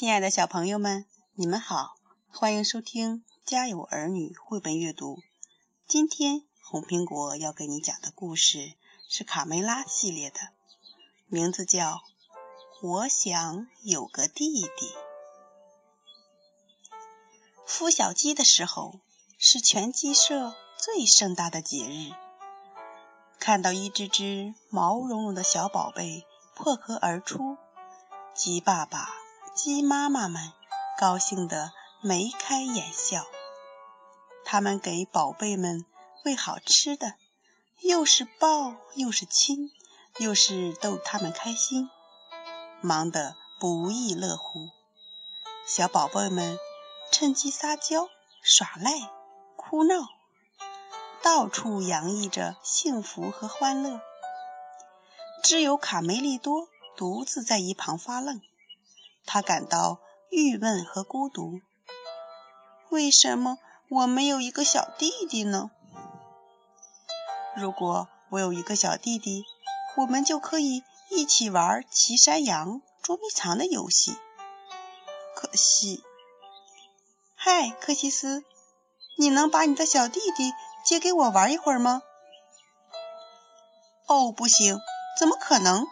亲爱的小朋友们，你们好，欢迎收听《家有儿女》绘本阅读。今天红苹果要给你讲的故事是卡梅拉系列的，名字叫《我想有个弟弟》。孵小鸡的时候是全鸡舍最盛大的节日，看到一只只毛茸茸的小宝贝破壳而出，鸡爸爸。鸡妈妈们高兴得眉开眼笑，他们给宝贝们喂好吃的，又是抱又是亲，又是逗他们开心，忙得不亦乐乎。小宝贝们趁机撒娇、耍赖、哭闹，到处洋溢着幸福和欢乐。只有卡梅利多独自在一旁发愣。他感到郁闷和孤独。为什么我没有一个小弟弟呢？如果我有一个小弟弟，我们就可以一起玩骑山羊、捉迷藏的游戏。可惜，嗨，柯西斯，你能把你的小弟弟借给我玩一会儿吗？哦，不行，怎么可能？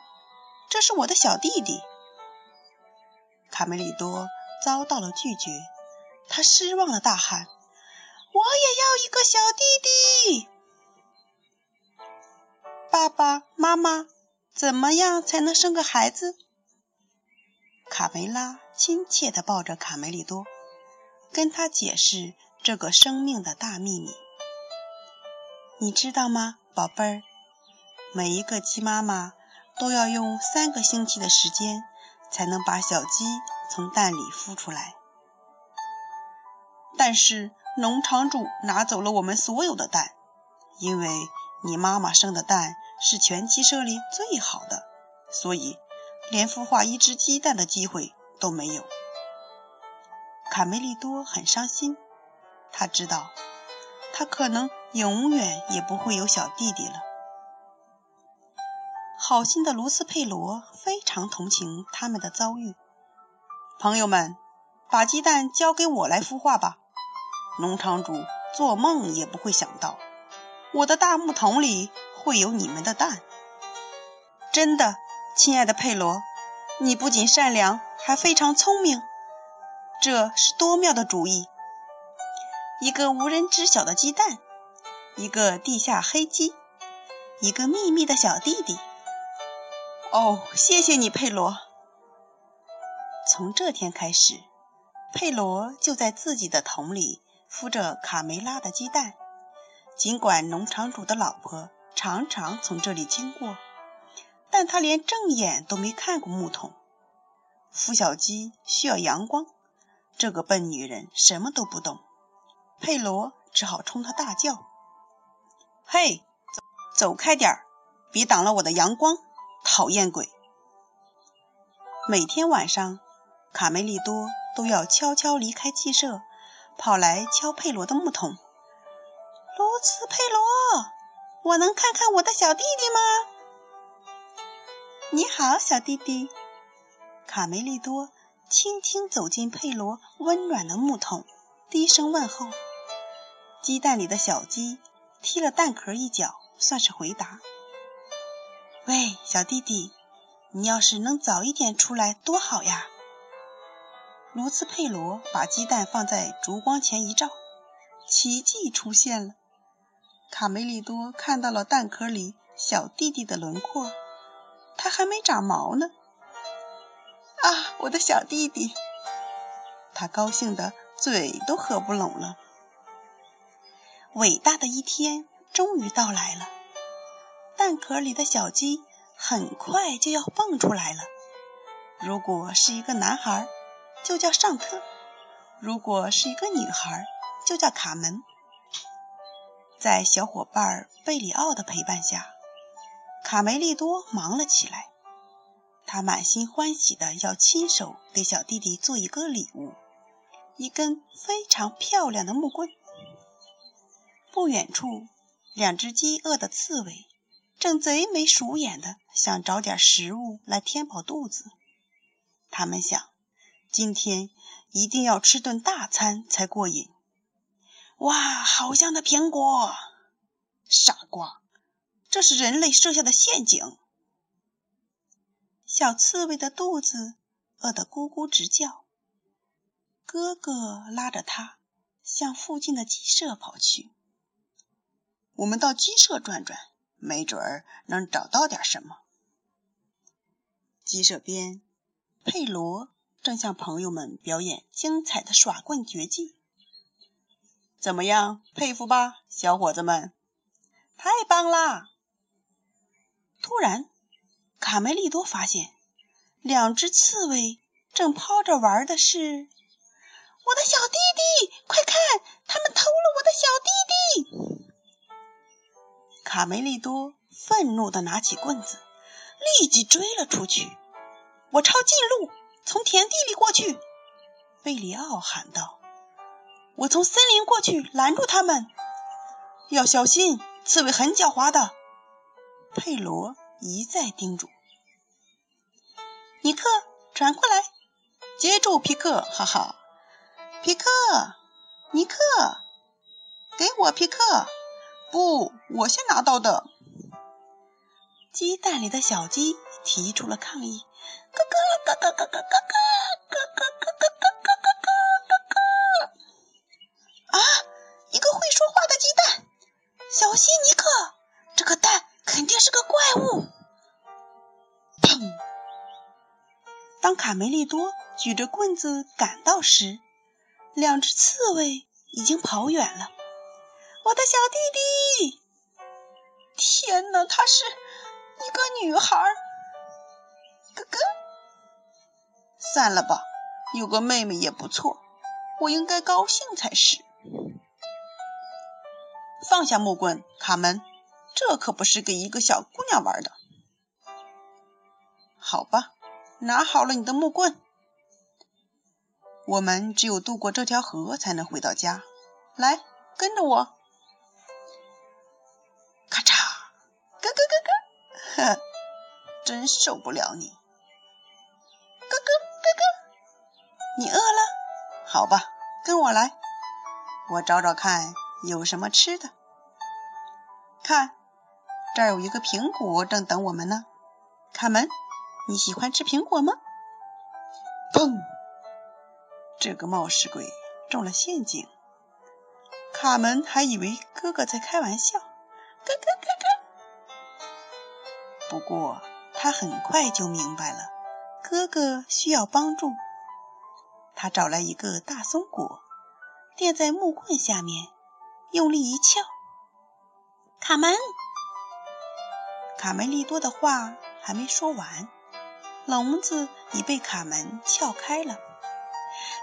这是我的小弟弟。卡梅利多遭到了拒绝，他失望的大喊：“我也要一个小弟弟！”爸爸妈妈，怎么样才能生个孩子？卡梅拉亲切地抱着卡梅利多，跟他解释这个生命的大秘密。你知道吗，宝贝儿？每一个鸡妈妈都要用三个星期的时间。才能把小鸡从蛋里孵出来。但是农场主拿走了我们所有的蛋，因为你妈妈生的蛋是全鸡舍里最好的，所以连孵化一只鸡蛋的机会都没有。卡梅利多很伤心，他知道他可能永远也不会有小弟弟了。好心的卢斯佩罗非常同情他们的遭遇。朋友们，把鸡蛋交给我来孵化吧。农场主做梦也不会想到，我的大木桶里会有你们的蛋。真的，亲爱的佩罗，你不仅善良，还非常聪明。这是多妙的主意！一个无人知晓的鸡蛋，一个地下黑鸡，一个秘密的小弟弟。哦，谢谢你，佩罗。从这天开始，佩罗就在自己的桶里孵着卡梅拉的鸡蛋。尽管农场主的老婆常常从这里经过，但他连正眼都没看过木桶。孵小鸡需要阳光，这个笨女人什么都不懂。佩罗只好冲她大叫：“嘿，走走开点儿，别挡了我的阳光！”讨厌鬼！每天晚上，卡梅利多都要悄悄离开鸡舍，跑来敲佩罗的木桶。卢茨佩罗，我能看看我的小弟弟吗？你好，小弟弟。卡梅利多轻轻走进佩罗温暖的木桶，低声问候。鸡蛋里的小鸡踢了蛋壳一脚，算是回答。喂，小弟弟，你要是能早一点出来多好呀！卢茨佩罗把鸡蛋放在烛光前一照，奇迹出现了。卡梅利多看到了蛋壳里小弟弟的轮廓，他还没长毛呢。啊，我的小弟弟！他高兴的嘴都合不拢了。伟大的一天终于到来了。蛋壳里的小鸡很快就要蹦出来了。如果是一个男孩，就叫尚特；如果是一个女孩，就叫卡门。在小伙伴贝里奥的陪伴下，卡梅利多忙了起来。他满心欢喜的要亲手给小弟弟做一个礼物——一根非常漂亮的木棍。不远处，两只饥饿的刺猬。正贼眉鼠眼的想找点食物来填饱肚子。他们想，今天一定要吃顿大餐才过瘾。哇，好香的苹果！傻瓜，这是人类设下的陷阱。小刺猬的肚子饿得咕咕直叫，哥哥拉着它向附近的鸡舍跑去。我们到鸡舍转转，没准儿能找到点什么。鸡舍边，佩罗正向朋友们表演精彩的耍棍绝技。怎么样，佩服吧，小伙子们？太棒啦！突然，卡梅利多发现，两只刺猬正抛着玩的是我的小弟弟。快看，他们偷了我的小弟弟！卡梅利多愤怒地拿起棍子。立即追了出去。我抄近路，从田地里过去。贝里奥喊道：“我从森林过去，拦住他们。要小心，刺猬很狡猾的。”佩罗一再叮嘱。尼克，转过来，接住皮克！哈哈，皮克，尼克，给我皮克！不，我先拿到的。鸡蛋里的小鸡提出了抗议：“咯咯咯咯咯咯咯咯咯咯咯咯咯咯咯咯咯咯！啊，一个会说话的鸡蛋！小心，尼克，这个蛋肯定是个怪物！”砰！当卡梅利多举着棍子赶到时，两只刺猬已经跑远了。我的小弟弟！天哪，他是……一个女孩，哥哥，算了吧，有个妹妹也不错，我应该高兴才是。放下木棍，卡门，这可不是给一个小姑娘玩的。好吧，拿好了你的木棍，我们只有渡过这条河才能回到家。来，跟着我。咯咯咯咯。哼，真受不了你！哥哥，哥哥，你饿了？好吧，跟我来，我找找看有什么吃的。看，这儿有一个苹果正等我们呢。卡门，你喜欢吃苹果吗？砰！这个冒失鬼中了陷阱。卡门还以为哥哥在开玩笑。哥哥，哥哥。不过，他很快就明白了，哥哥需要帮助。他找来一个大松果，垫在木棍下面，用力一撬。卡门，卡梅利多的话还没说完，笼子已被卡门撬开了。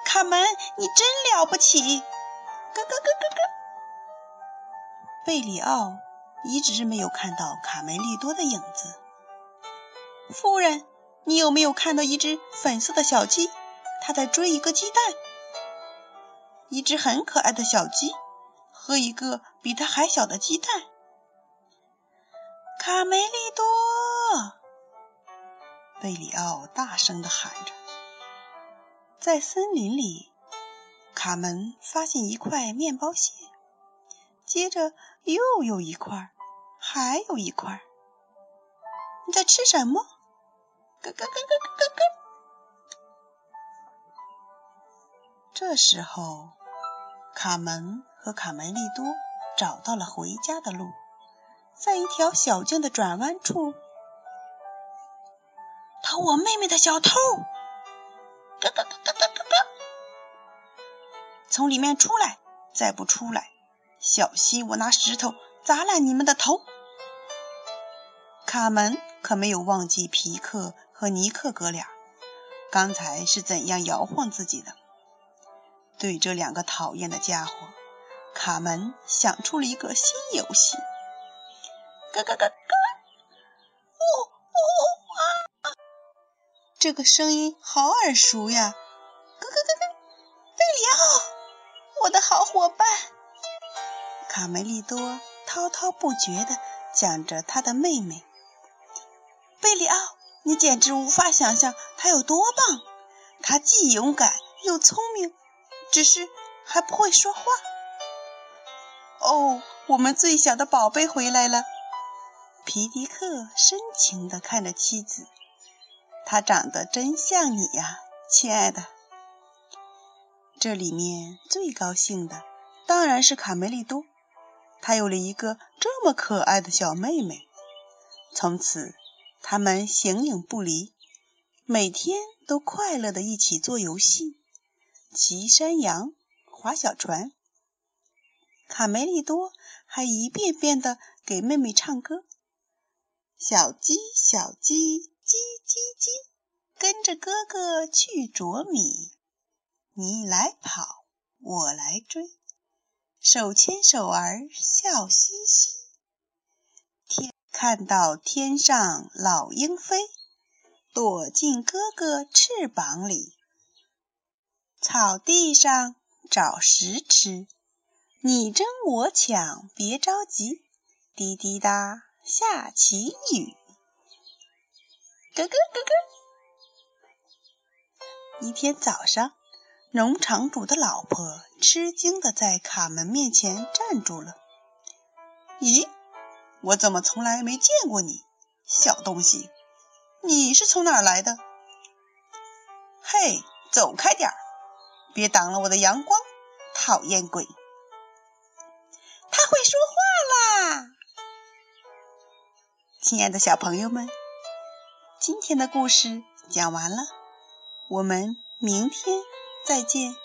卡门，你真了不起！咯咯咯咯咯。贝里奥。一直没有看到卡梅利多的影子。夫人，你有没有看到一只粉色的小鸡？它在追一个鸡蛋。一只很可爱的小鸡和一个比它还小的鸡蛋。卡梅利多！贝里奥大声地喊着。在森林里，卡门发现一块面包屑，接着又有一块。还有一块，你在吃什么？咯咯咯咯咯咯。这时候，卡门和卡梅利多找到了回家的路，在一条小径的转弯处，偷我妹妹的小偷，咯咯咯咯咯咯咯，从里面出来，再不出来，小心我拿石头砸烂你们的头。卡门可没有忘记皮克和尼克哥俩刚才是怎样摇晃自己的。对这两个讨厌的家伙，卡门想出了一个新游戏。咯咯咯咯！哦哦啊！这个声音好耳熟呀！咯咯咯咯！贝里奥，我的好伙伴。卡梅利多滔滔不绝地讲着他的妹妹。贝里奥，你简直无法想象他有多棒！他既勇敢又聪明，只是还不会说话。哦，我们最小的宝贝回来了。皮迪克深情地看着妻子，他长得真像你呀，亲爱的。这里面最高兴的当然是卡梅利多，他有了一个这么可爱的小妹妹。从此，他们形影不离，每天都快乐的一起做游戏，骑山羊，划小船。卡梅利多还一遍遍的给妹妹唱歌。小鸡，小鸡，叽叽叽，跟着哥哥去啄米。你来跑，我来追，手牵手儿笑嘻嘻。看到天上老鹰飞，躲进哥哥翅膀里。草地上找食吃，你争我抢，别着急，滴滴答。下起雨，咯咯咯咯。一天早上，农场主的老婆吃惊的在卡门面前站住了。咦，我怎么从来没见过你，小东西？你是从哪儿来的？嘿，走开点儿，别挡了我的阳光，讨厌鬼！他会说话啦！亲爱的小朋友们，今天的故事讲完了，我们明天再见。